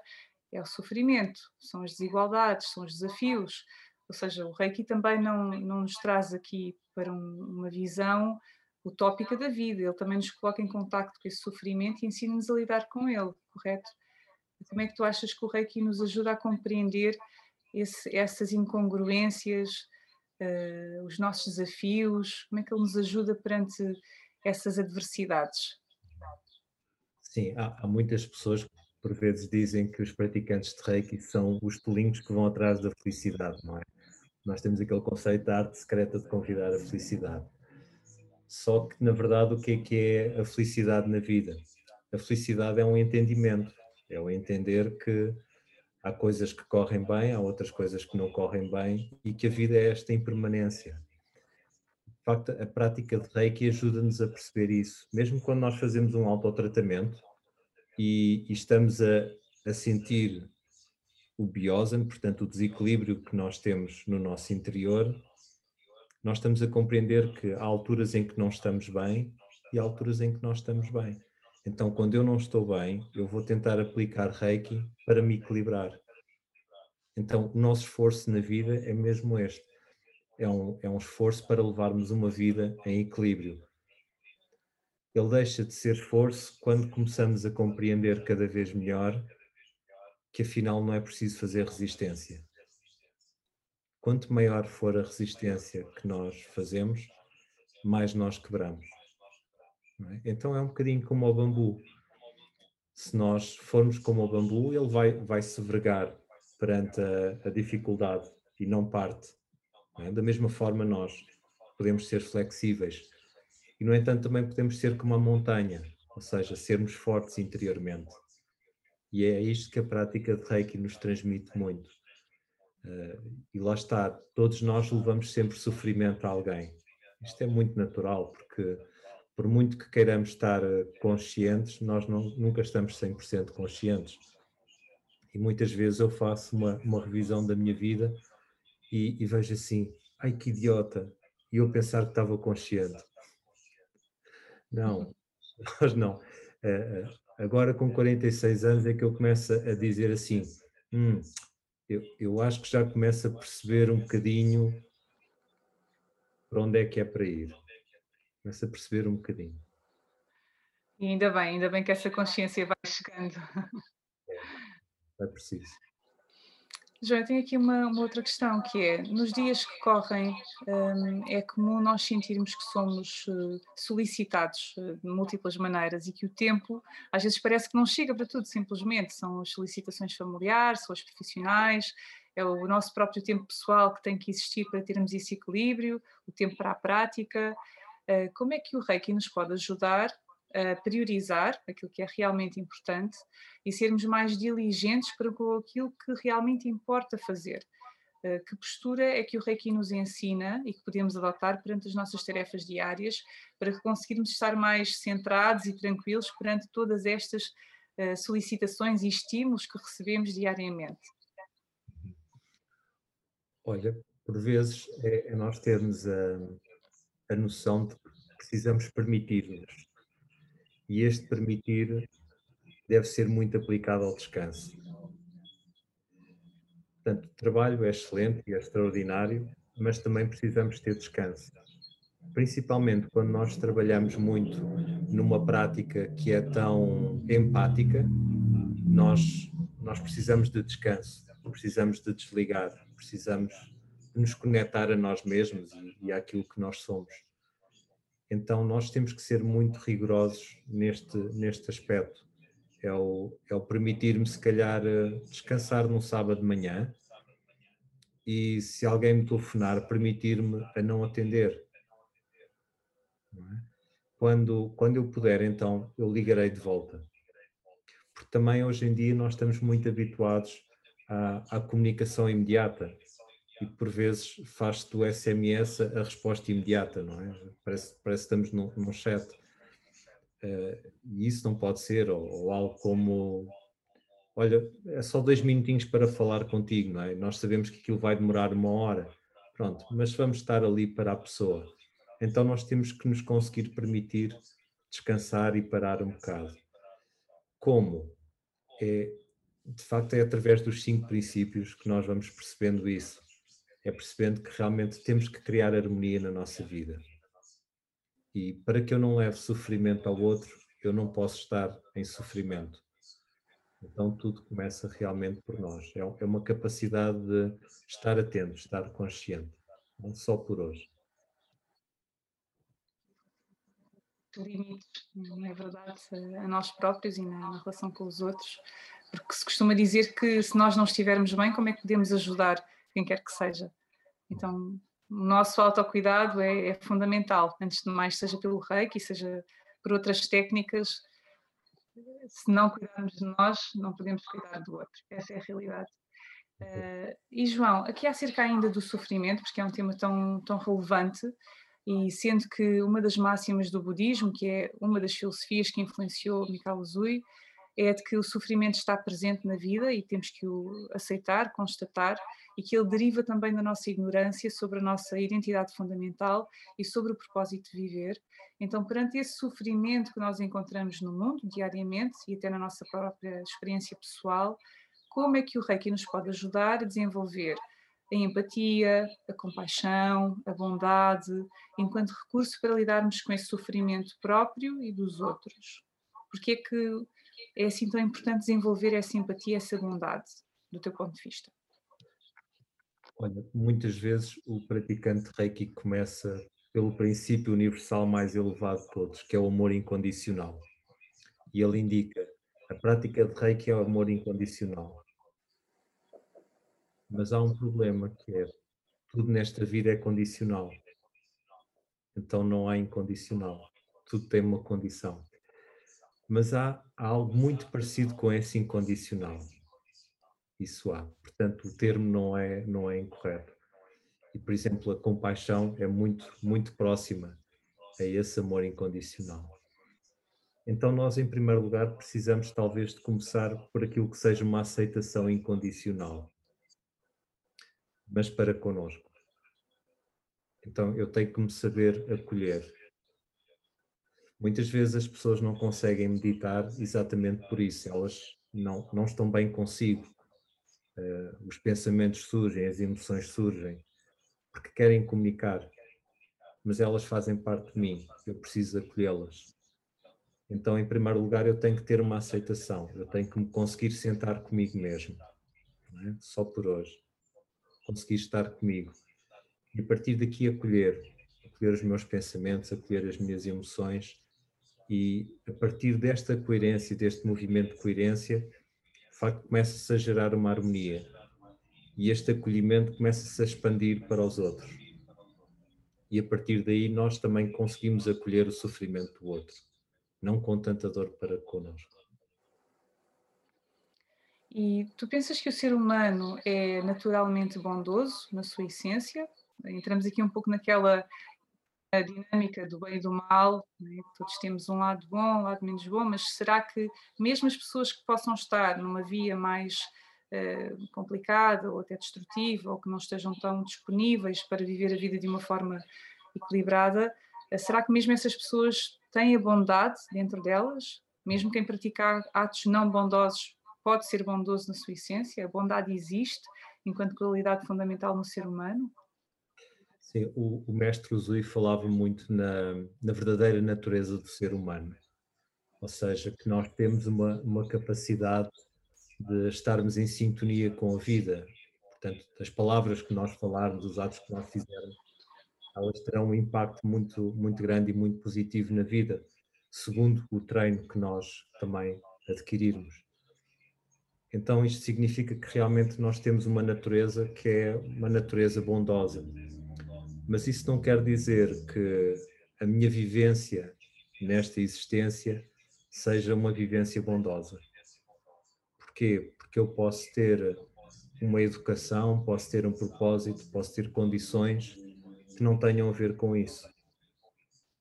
é o sofrimento, são as desigualdades, são os desafios. Ou seja, o Reiki também não, não nos traz aqui para um, uma visão utópica da vida, ele também nos coloca em contacto com esse sofrimento e ensina-nos a lidar com ele, correto? Como é que tu achas que o Reiki nos ajuda a compreender esse, essas incongruências, uh, os nossos desafios? Como é que ele nos ajuda perante essas adversidades? Sim, há, há muitas pessoas que por vezes dizem que os praticantes de Reiki são os tolinhos que vão atrás da felicidade, não é? Nós temos aquele conceito da arte secreta de convidar a felicidade. Só que, na verdade, o que é que é a felicidade na vida? A felicidade é um entendimento, é o entender que há coisas que correm bem, há outras coisas que não correm bem e que a vida é esta impermanência. De facto, a prática de Reiki ajuda-nos a perceber isso. Mesmo quando nós fazemos um autotratamento e, e estamos a, a sentir o biosam, portanto o desequilíbrio que nós temos no nosso interior, nós estamos a compreender que há alturas em que não estamos bem e há alturas em que nós estamos bem. Então, quando eu não estou bem, eu vou tentar aplicar Reiki para me equilibrar. Então, o nosso esforço na vida é mesmo este. É um, é um esforço para levarmos uma vida em equilíbrio. Ele deixa de ser esforço quando começamos a compreender cada vez melhor que afinal não é preciso fazer resistência. Quanto maior for a resistência que nós fazemos, mais nós quebramos. É? Então é um bocadinho como o bambu. Se nós formos como o bambu, ele vai, vai se vergar perante a, a dificuldade e não parte. Não é? Da mesma forma, nós podemos ser flexíveis e, no entanto, também podemos ser como a montanha, ou seja, sermos fortes interiormente. E é isto que a prática de Reiki nos transmite muito. Uh, e lá está, todos nós levamos sempre sofrimento a alguém. Isto é muito natural, porque por muito que queiramos estar eh, conscientes, nós não, nunca estamos 100% conscientes. E muitas vezes eu faço uma, uma revisão da minha vida e, e, vejo assim, ai que idiota, e eu pensar que estava consciente. Não, nós não. Agora com 46 anos é que eu começo a dizer assim, hum, eu, eu acho que já começo a perceber um bocadinho para onde é que é para ir começa a perceber um bocadinho. E ainda bem, ainda bem que essa consciência vai chegando. É, é preciso. João, tenho aqui uma, uma, outra questão que é, nos dias que correm, um, é comum nós sentirmos que somos uh, solicitados uh, de múltiplas maneiras e que o tempo às vezes parece que não chega para tudo, simplesmente. São as solicitações familiares, são as profissionais, é o nosso próprio tempo pessoal que tem que existir para termos esse equilíbrio, o tempo para a prática, eh, como é que o Reiki nos pode ajudar priorizar aquilo que é realmente importante e sermos mais diligentes para aquilo que realmente importa fazer. Eh, que postura é que o Reiki nos ensina e que podemos adotar perante as nossas tarefas diárias para conseguirmos estar mais centrados e tranquilos perante todas estas eh, solicitações e estímulos que recebemos diariamente? Olha, por vezes é, é nós termos a, a noção de que precisamos permitir-nos. E este permitir deve ser muito aplicado ao descanso. Portanto, o trabalho é excelente e é extraordinário, mas também precisamos ter descanso. Principalmente quando nós trabalhamos muito numa prática que é tão empática, nós, nós precisamos de descanso, precisamos de desligar, precisamos nos conectar a nós mesmos e, e àquilo que nós somos. Então nós temos que ser muito rigorosos neste, neste aspecto. É o, é o permitir-me, se calhar, eh, descansar num sábado de manhã e se alguém me telefonar, permitir-me a não atender. É? quando, quando eu puder, então, eu ligarei de volta. Porque também hoje em dia nós estamos muito habituados à, à comunicação imediata e por vezes faz-se do SMS a resposta imediata, não é? Parece, parece que estamos num, num chat. Uh, e isso não pode ser, ou, ou, algo como, olha, é só dois minutinhos para falar contigo, não é? Nós sabemos que aquilo vai demorar uma hora, pronto, mas vamos estar ali para a pessoa. Então nós temos que nos conseguir permitir descansar e parar um bocado. Como? É, de facto, é através dos cinco princípios que nós vamos percebendo isso. É percebendo que realmente temos que criar harmonia na nossa vida. E para que eu não leve sofrimento ao outro, eu não posso estar em sofrimento. Então tudo começa realmente por nós. É, é uma capacidade de estar atento, estar consciente, não só por hoje. limites, não é verdade, a nós próprios e na, na, relação com os outros, porque se costuma dizer que se nós não estivermos bem, como é que podemos ajudar quem quer que seja? Então, o nosso autocuidado é, é fundamental, antes de mais, seja pelo reiki, seja por outras técnicas. Se não cuidarmos de nós, não podemos cuidar do outro. Essa é a realidade. Uh, e João, aqui acerca ainda do sofrimento, porque é um tema tão, tão relevante, e sendo que uma das máximas do budismo, que é uma das filosofias que influenciou Mikao Usui, é de que o sofrimento está presente na vida e temos que o aceitar, constatar, e que ele deriva também da nossa ignorância sobre a nossa identidade fundamental e sobre o propósito de viver. Então, perante esse sofrimento que nós encontramos no mundo diariamente e até na nossa própria experiência pessoal, como é que o Reiki nos pode ajudar a desenvolver a empatia, a compaixão, a bondade, enquanto recurso para lidarmos com esse sofrimento próprio e dos outros. Porque é que é assim tão importante desenvolver essa empatia, essa bondade, do teu ponto de vista? Olha, muitas vezes o praticante Reiki começa pelo princípio universal mais elevado de todos, que é o amor incondicional. E ele indica, a prática de Reiki é o amor incondicional. Mas há um problema que é tudo nesta vida é condicional. Então não há incondicional. Tudo tem uma condição. Mas há, há algo muito parecido com esse incondicional. Isso há. Portanto, o termo não é, não é incorreto. E, por exemplo, a compaixão é muito, muito próxima a esse amor incondicional. Então, nós, em primeiro lugar, precisamos talvez de começar por aquilo que seja uma aceitação incondicional mas para connosco. Então eu tenho que me saber acolher. Muitas vezes as pessoas não conseguem meditar exatamente por isso, elas não, não estão bem consigo. Uh, os pensamentos surgem, as emoções surgem, porque querem comunicar, mas elas fazem parte de mim, eu preciso acolhê-las. Então, em primeiro lugar, eu tenho que ter uma aceitação, eu tenho que me conseguir sentar comigo mesmo, é? só por hoje conseguir estar comigo. E a partir daqui acolher, acolher os meus pensamentos, acolher as minhas emoções e a partir desta coerência, deste movimento de coerência, de facto começa-se a gerar uma harmonia e este acolhimento começa-se a expandir para os outros. E a partir daí nós também conseguimos acolher o sofrimento do outro, não com tanta dor para connosco. E tu pensas que o ser humano é naturalmente bondoso na sua essência? Entramos aqui um pouco naquela dinâmica do bem e do mal, né? todos temos um lado bom, um lado menos bom, mas será que mesmo as pessoas que possam estar numa via mais uh, complicada ou até destrutiva, ou que não estejam tão disponíveis para viver a vida de uma forma equilibrada, uh, será que mesmo essas pessoas têm a bondade dentro delas? Mesmo quem praticar atos não bondosos pode ser bondoso na sua essência? A bondade existe enquanto qualidade fundamental no ser humano? Sim, o, o mestre Uzui falava muito na, na verdadeira natureza do ser humano, ou seja, que nós temos uma, uma capacidade de estarmos em sintonia com a vida. Portanto, as palavras que nós falarmos, os atos que nós fizermos, elas terão um impacto muito, muito grande e muito positivo na vida, segundo o treino que nós também adquirirmos. Então isto significa que realmente nós temos uma natureza que é uma natureza bondosa. Mas isso não quer dizer que a minha vivência nesta existência seja uma vivência bondosa. Porquê? Porque eu posso ter uma educação, posso ter um propósito, posso ter condições que não tenham a ver com isso.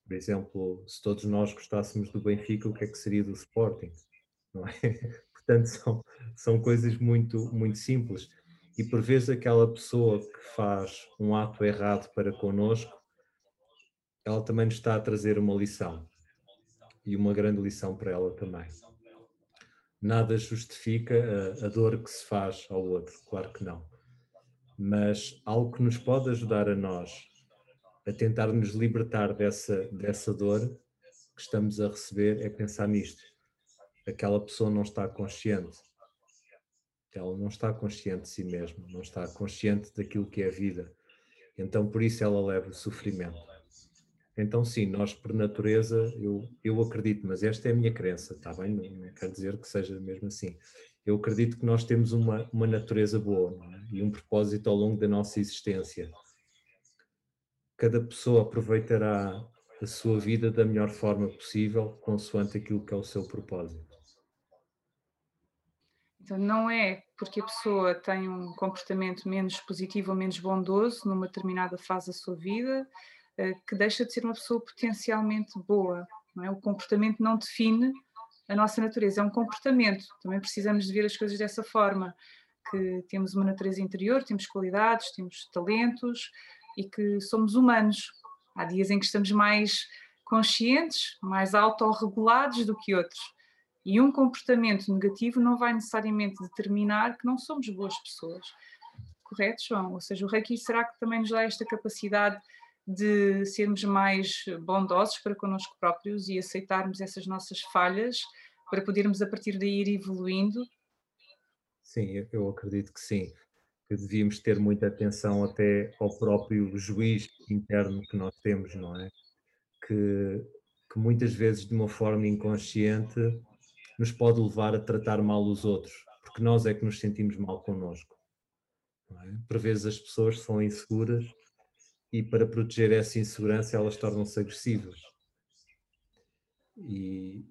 Por exemplo, se todos nós gostássemos do Benfica, o que é que seria do Sporting? É? Portanto, são, são coisas muito, muito simples. E por vezes aquela pessoa que faz um ato errado para connosco, ela também nos está a trazer uma lição. E uma grande lição para ela também. Nada justifica a, a dor que se faz ao outro, claro que não. Mas algo que nos pode ajudar a nós a tentar nos libertar dessa, dessa dor que estamos a receber é pensar nisto. Aquela pessoa não está consciente. Ela não está consciente de si mesma, não está consciente daquilo que é a vida. Então, por isso, ela leva o sofrimento. Então, sim, nós, por natureza, eu, eu acredito, mas esta é a minha crença, está bem? Não, não quer dizer que seja mesmo assim. Eu acredito que nós temos uma, uma natureza boa é? e um propósito ao longo da nossa existência cada pessoa aproveitará a sua vida da melhor forma possível, consoante aquilo que é o seu propósito. Então, não é porque a pessoa tem um comportamento menos positivo ou menos bondoso numa determinada fase da sua vida eh, que deixa de ser uma pessoa potencialmente boa. É? O comportamento não define a nossa natureza, é um comportamento. Também precisamos de ver as coisas dessa forma, que temos uma natureza interior, temos qualidades, temos talentos, e que somos humanos. Há dias em que estamos mais conscientes, mais autorregulados do que outros. E um comportamento negativo não vai necessariamente determinar que não somos boas pessoas. Correto, João? Ou seja, o Reiki será que também nos dá esta capacidade de sermos mais bondosos para connosco próprios e aceitarmos essas nossas falhas para podermos a partir daí ir evoluindo? Sim, eu acredito que sim que devíamos ter muita atenção até ao próprio juiz interno que nós temos, não é? Que, que muitas vezes, de uma forma inconsciente, nos pode levar a tratar mal os outros, porque nós é que nos sentimos mal connosco. É? Por vezes as pessoas são inseguras e para proteger essa insegurança elas tornam-se agressivas. E,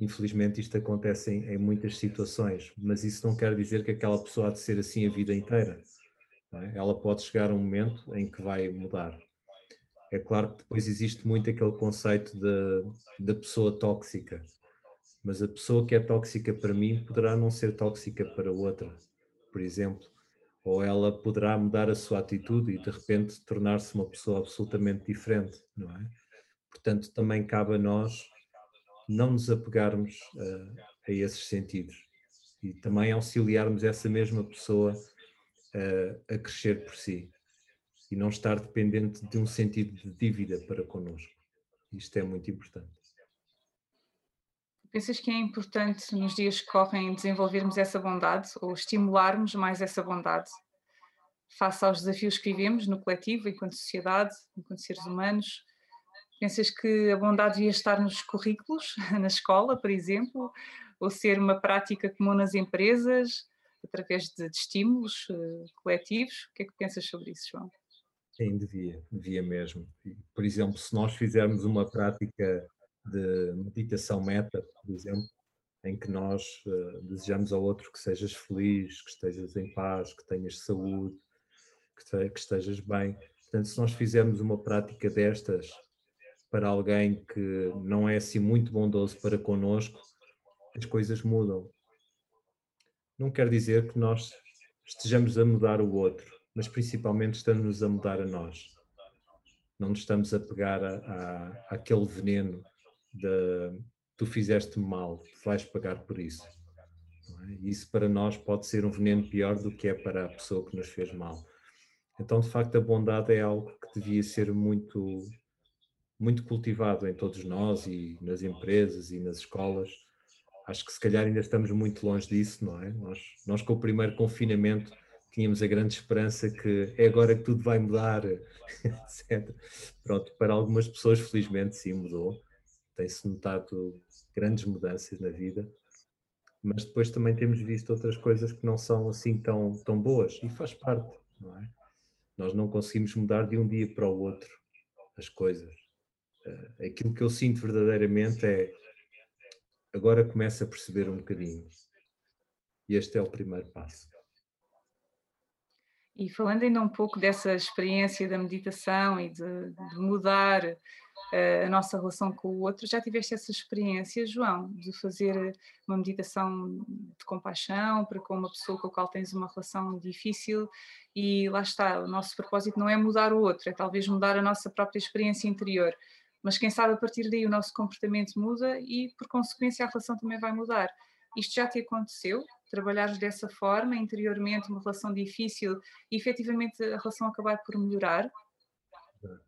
Infelizmente isto acontece em, em, muitas situações, mas isso não quer dizer que aquela pessoa há de ser assim a vida inteira. É? Ela pode chegar a um momento em que vai mudar. É claro que depois existe muito aquele conceito da pessoa tóxica, mas a pessoa que é tóxica para mim poderá não ser tóxica para outra, por exemplo, ou ela poderá mudar a sua atitude e de repente tornar-se uma pessoa absolutamente diferente, não é? Portanto, também cabe a nós não nos apegarmos uh, a esses sentidos e também auxiliarmos essa mesma pessoa uh, a crescer por si e não estar dependente de um sentido de dívida para connosco. Isto é muito importante. Pensas que é importante nos dias que correm desenvolvermos essa bondade ou estimularmos mais essa bondade face aos desafios que vivemos no coletivo, enquanto sociedade, enquanto seres humanos? Pensas que a bondade devia estar nos currículos, na escola, por exemplo, ou ser uma prática comum nas empresas, através de, de estímulos uh, coletivos? O que é que pensas sobre isso, João? Sim, devia, devia mesmo. Por exemplo, se nós fizermos uma prática de meditação meta, por exemplo, em que nós uh, desejamos ao outro que sejas feliz, que estejas em paz, que tenhas saúde, que, te, que estejas bem. Portanto, se nós fizermos uma prática destas para alguém que não é assim muito bondoso para connosco, as coisas mudam. Não quer dizer que nós estejamos a mudar o outro, mas principalmente estamos a mudar a nós. Não nos estamos a pegar a, a, àquele veneno de tu fizeste mal, vais pagar por isso. É? Isso para nós pode ser um veneno pior do que é para a pessoa que nos fez mal. Então, de facto, a bondade é algo que devia ser muito muito cultivado em todos nós e nas empresas e nas escolas. Acho que se calhar ainda estamos muito longe disso, não é? Nós, nós com o primeiro confinamento tínhamos a grande esperança que é agora que tudo vai mudar, etc. Pronto, para algumas pessoas felizmente sim mudou, tem-se notado grandes mudanças na vida, mas depois também temos visto outras coisas que não são assim tão, tão boas e faz parte, não é? Nós não conseguimos mudar de um dia para o outro as coisas uh, aquilo que eu sinto verdadeiramente é agora começo a perceber um bocadinho. E este é o primeiro passo. E falando ainda um pouco dessa experiência da meditação e de, de mudar a nossa relação com o outro. Já tiveste essa experiência, João, de fazer uma meditação de compaixão para com uma pessoa com a qual tens uma relação difícil e lá está, o nosso propósito não é mudar o outro, é talvez mudar a nossa própria experiência interior. Mas quem sabe a partir daí o nosso comportamento muda e, por consequência, a relação também vai mudar. Isto já te aconteceu? Trabalhares dessa forma, interiormente, uma relação difícil e efetivamente a relação acabar por melhorar?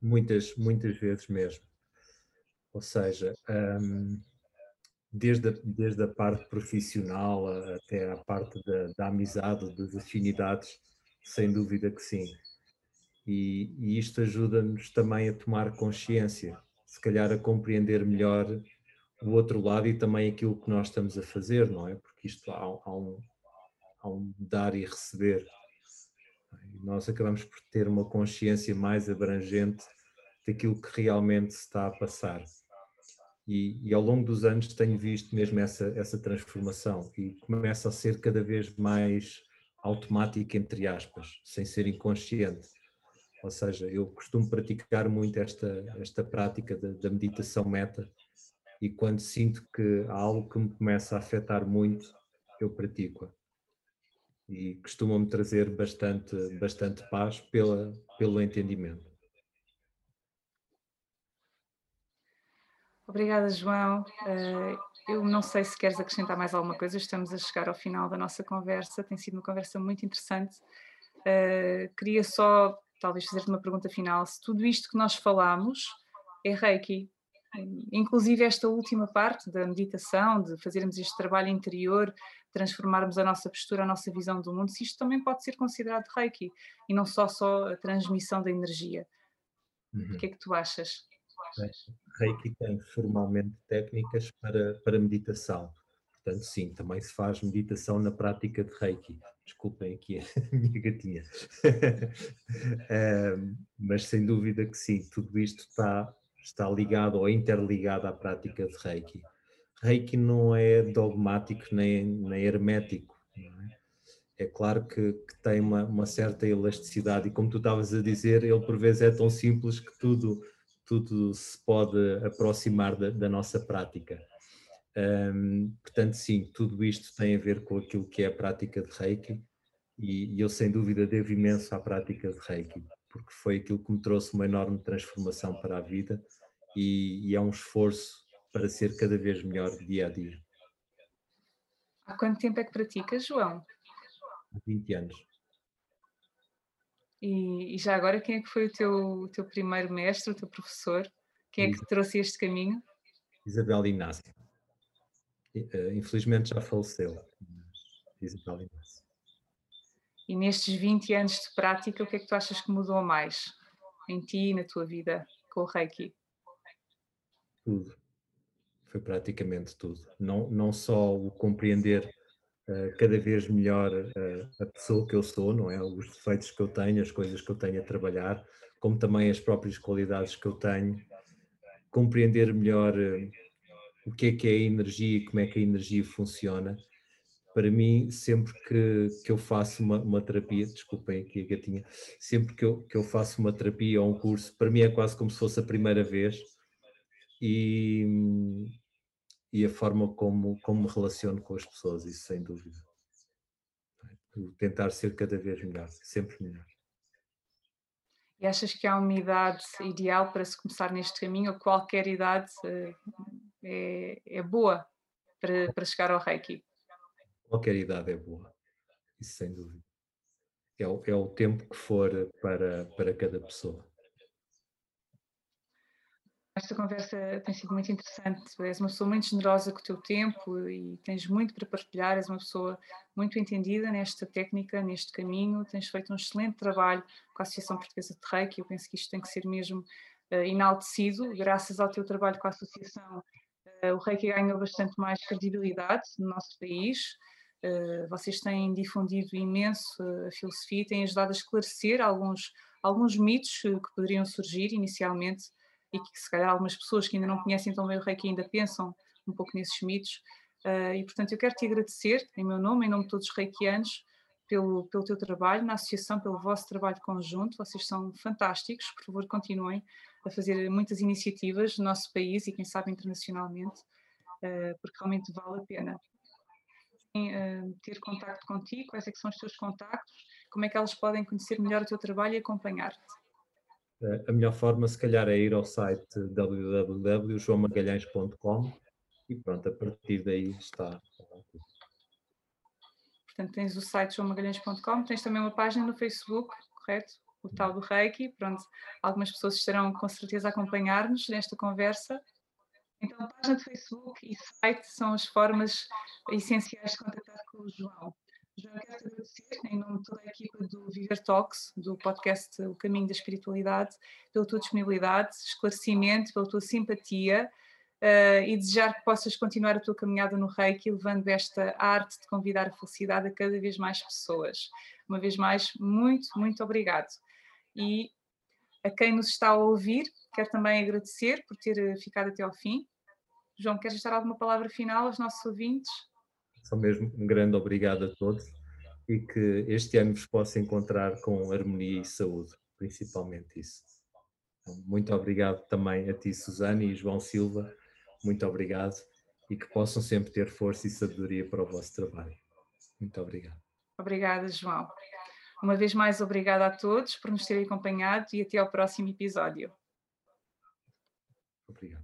Muitas, muitas vezes mesmo. Ou seja, um, desde, a, desde a parte profissional até a parte da, da amizade, das afinidades, sem dúvida que sim. E, e isto ajuda-nos também a tomar consciência, se calhar a compreender melhor o outro lado e também aquilo que nós estamos a fazer, não é? Porque isto há, há um, há um dar e receber. Nós acabamos por ter uma consciência mais abrangente daquilo que realmente está a passar. E, e, ao longo dos anos tenho visto mesmo essa, essa transformação e começa a ser cada vez mais automática, entre aspas, sem ser inconsciente. Ou seja, eu costumo praticar muito esta, esta prática da, da meditação meta e quando sinto que há algo que me começa a afetar muito, eu pratico-a. E costuma-me trazer bastante, bastante paz pela, pelo entendimento. Obrigada, João. Eh, eu não sei se queres acrescentar mais alguma coisa, estamos a chegar ao final da nossa conversa, tem sido uma conversa muito interessante. Eh, queria só, talvez, fazer-te uma pergunta final: se tudo isto que nós falamos é Reiki, inclusive esta última parte da meditação, de fazermos este trabalho interior, transformarmos a nossa postura, a nossa visão do mundo, se isto também pode ser considerado Reiki e não só só a transmissão da energia. Uhum. O que é que tu achas? Reiki tem formalmente técnicas para, para meditação. Portanto, sim, também se faz meditação na prática de Reiki. Desculpem aqui a minha gatinha. mas sem dúvida que sim, tudo isto está está ligado ou interligado à prática de Reiki. Reiki não é dogmático nem, nem hermético. É? é? claro que, que tem uma, uma, certa elasticidade e como tu estavas a dizer, ele por vezes é tão simples que tudo, tudo se pode aproximar da, da nossa prática. Portanto, sim, tudo isto tem a ver com aquilo que é a prática de Reiki e, e eu sem dúvida devo imenso à prática de Reiki porque foi aquilo que me trouxe uma enorme transformação para a vida e, e é um esforço para ser cada vez melhor dia a dia. Há quanto tempo é que praticas, João? Há 20 anos. E, e, já agora, quem é que foi o teu, o teu primeiro mestre, o teu professor? Quem é que te trouxe este caminho? Isabel Inácio. Eh, infelizmente já faleceu. Isabel Inácio. E nestes 20 anos de prática, o que é que tu achas que mudou mais em ti e na tua vida com o Reiki? Tudo. Foi praticamente tudo. Não, não só o compreender uh, cada vez melhor uh, a pessoa que eu sou, não é? Os defeitos que eu tenho, as coisas que eu tenho a trabalhar, como também as próprias qualidades que eu tenho. Compreender melhor uh, o que é que é a energia e como é que a energia funciona para mim, sempre que, que eu faço uma, uma terapia, desculpem aqui a gatinha, sempre que eu, que eu faço uma terapia ou um curso, para mim é quase como se fosse a primeira vez e, e a forma como, como me relaciono com as pessoas, isso sem dúvida. Tentar ser cada vez melhor, sempre melhor. E achas que há uma idade ideal para se começar neste caminho, ou qualquer idade eh, é, é boa para, para chegar ao Reiki? Qualquer idade é boa, isso sem dúvida. É o, é o tempo que for para, para cada pessoa. Esta conversa tem sido muito interessante. És uma pessoa muito generosa com o teu tempo e tens muito para partilhar. És uma pessoa muito entendida nesta técnica, neste caminho. Tens feito um excelente trabalho com a Associação Portuguesa de Reiki. Eu penso que isto tem que ser mesmo uh, enaltecido. Graças ao teu trabalho com a Associação, uh, o Reiki ganhou bastante mais credibilidade no nosso país. Uh, vocês têm difundido imenso a filosofia, têm ajudado a esclarecer alguns, alguns mitos que poderiam surgir inicialmente e que se calhar algumas pessoas que ainda não conhecem tão bem o Reiki ainda pensam um pouco nesses mitos. e portanto eu quero te agradecer, em meu nome, em nome de todos os reikianos, pelo, pelo teu trabalho, na associação, pelo vosso trabalho conjunto. Vocês são fantásticos. Por favor, continuem a fazer muitas iniciativas no nosso país e, quem sabe, internacionalmente, uh, porque realmente vale a pena. Uh, ter contato contigo, quais é são os teus contactos, como é que elas podem conhecer melhor o teu trabalho e acompanhar-te? A melhor forma, se calhar, é ir ao site www.joamagalhães.com e pronto, a partir daí está. Portanto, tens o site joamagalhães.com, tens também uma página no Facebook, correto? O tal do Reiki. Pronto, algumas pessoas estarão com certeza a acompanhar-nos nesta conversa. Então, a página do Facebook e site são as formas essenciais de contactar com o João. João, quero te agradecer, em nome de toda a equipa do Viver Talks, do podcast O Caminho da Espiritualidade, pela tua disponibilidade, esclarecimento, pela tua simpatia uh, e desejar que possas continuar a tua caminhada no Reiki, levando esta arte de convidar a felicidade a cada vez mais pessoas. Uma vez mais, muito, muito obrigado. E a quem nos está a ouvir, quero também agradecer por ter eh, ficado até ao fim. João, queres dar alguma palavra final aos nossos ouvintes? Só mesmo um grande obrigado a todos e que este ano vos possa encontrar com harmonia e saúde, principalmente isso. Então, muito obrigado também a ti, Susana e João Silva, muito obrigado e que possam sempre ter força e sabedoria para o vosso trabalho. Muito obrigado. Obrigada, João. Uma vez mais, obrigada a todos por nos terem acompanhado e até ao próximo episódio. Obrigado.